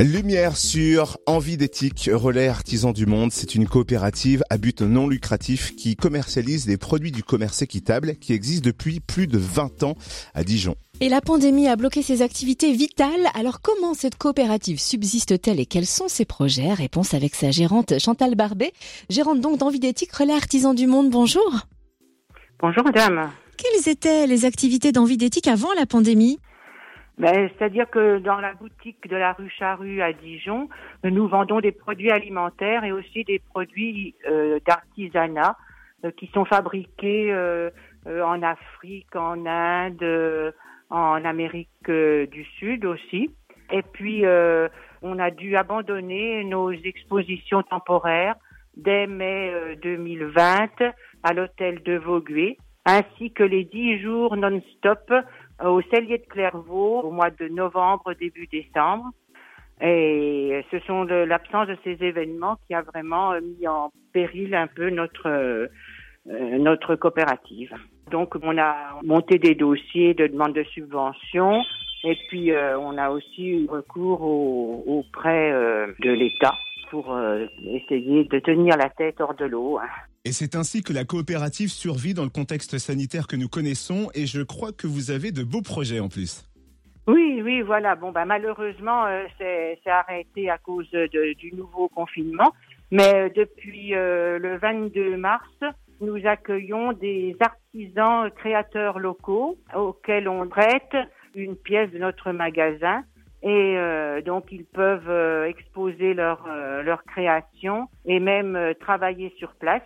Lumière sur Envie d'éthique, relais artisan du monde. C'est une coopérative à but non lucratif qui commercialise des produits du commerce équitable qui existe depuis plus de 20 ans à Dijon. Et la pandémie a bloqué ses activités vitales. Alors comment cette coopérative subsiste-t-elle et quels sont ses projets? Réponse avec sa gérante Chantal Barbet, gérante donc d'Envie d'éthique, relais artisan du monde. Bonjour. Bonjour madame. Quelles étaient les activités d'Envie d'éthique avant la pandémie? Ben, C'est-à-dire que dans la boutique de la rue Charrue à Dijon, nous vendons des produits alimentaires et aussi des produits euh, d'artisanat euh, qui sont fabriqués euh, en Afrique, en Inde, en Amérique du Sud aussi. Et puis, on a dû abandonner nos expositions temporaires dès mai 2020 à l'hôtel de Vaugué, ainsi que les dix jours non-stop au cellier de Clairvaux au mois de novembre, début décembre. Et ce sont l'absence de ces événements qui a vraiment euh, mis en péril un peu notre euh, notre coopérative. Donc on a monté des dossiers de demande de subvention et puis euh, on a aussi eu recours aux, prêts de l'État pour essayer de tenir la tête hors de l'eau. Hein. Et c'est ainsi que la coopérative survit dans le contexte sanitaire que nous connaissons et je crois que vous avez de beaux projets en plus. Oui, oui, voilà. Bon, bah, malheureusement, euh, c'est arrêté à cause du nouveau confinement. Mais euh, depuis euh, le 22 mars, nous accueillons des artisans créateurs locaux auxquels on prête une pièce de notre magasin. Et donc, ils peuvent exposer leur, leur création et même travailler sur place.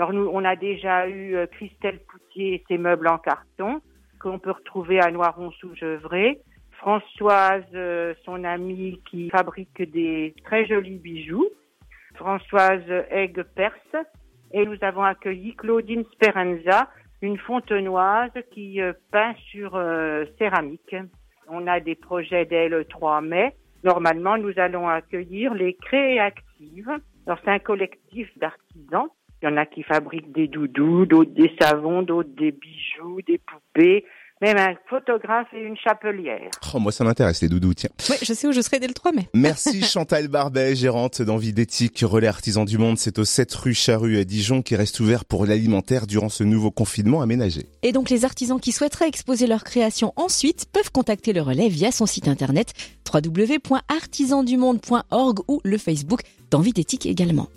Alors nous, on a déjà eu euh, Christelle Poutier et ses meubles en carton qu'on peut retrouver à Noiron sous Gevrey. Françoise, euh, son amie qui fabrique des très jolis bijoux. Françoise Egg Perse. Et nous avons accueilli Claudine Speranza, une fontenoise qui euh, peint sur céramique. On a des projets dès le 3 mai. Normalement, nous allons accueillir les Créatives. Alors, c'est un collectif d'artisans il y en a qui fabriquent des doudous, d'autres des savons, d'autres des bijoux, des poupées, même un photographe et une chapelière. Oh, moi, ça m'intéresse, les doudous, tiens. Oui, je sais où je serai dès le 3 mai. Merci Chantal Barbet, gérante d'Envie d'éthique, relais artisan du monde. C'est au 7 rue Charrue à Dijon qui reste ouvert pour l'alimentaire durant ce nouveau confinement aménagé. Et donc, les artisans qui souhaiteraient exposer leur création ensuite peuvent contacter le relais via son site internet www.artisandumonde.org ou le Facebook d'Envie d'éthique également.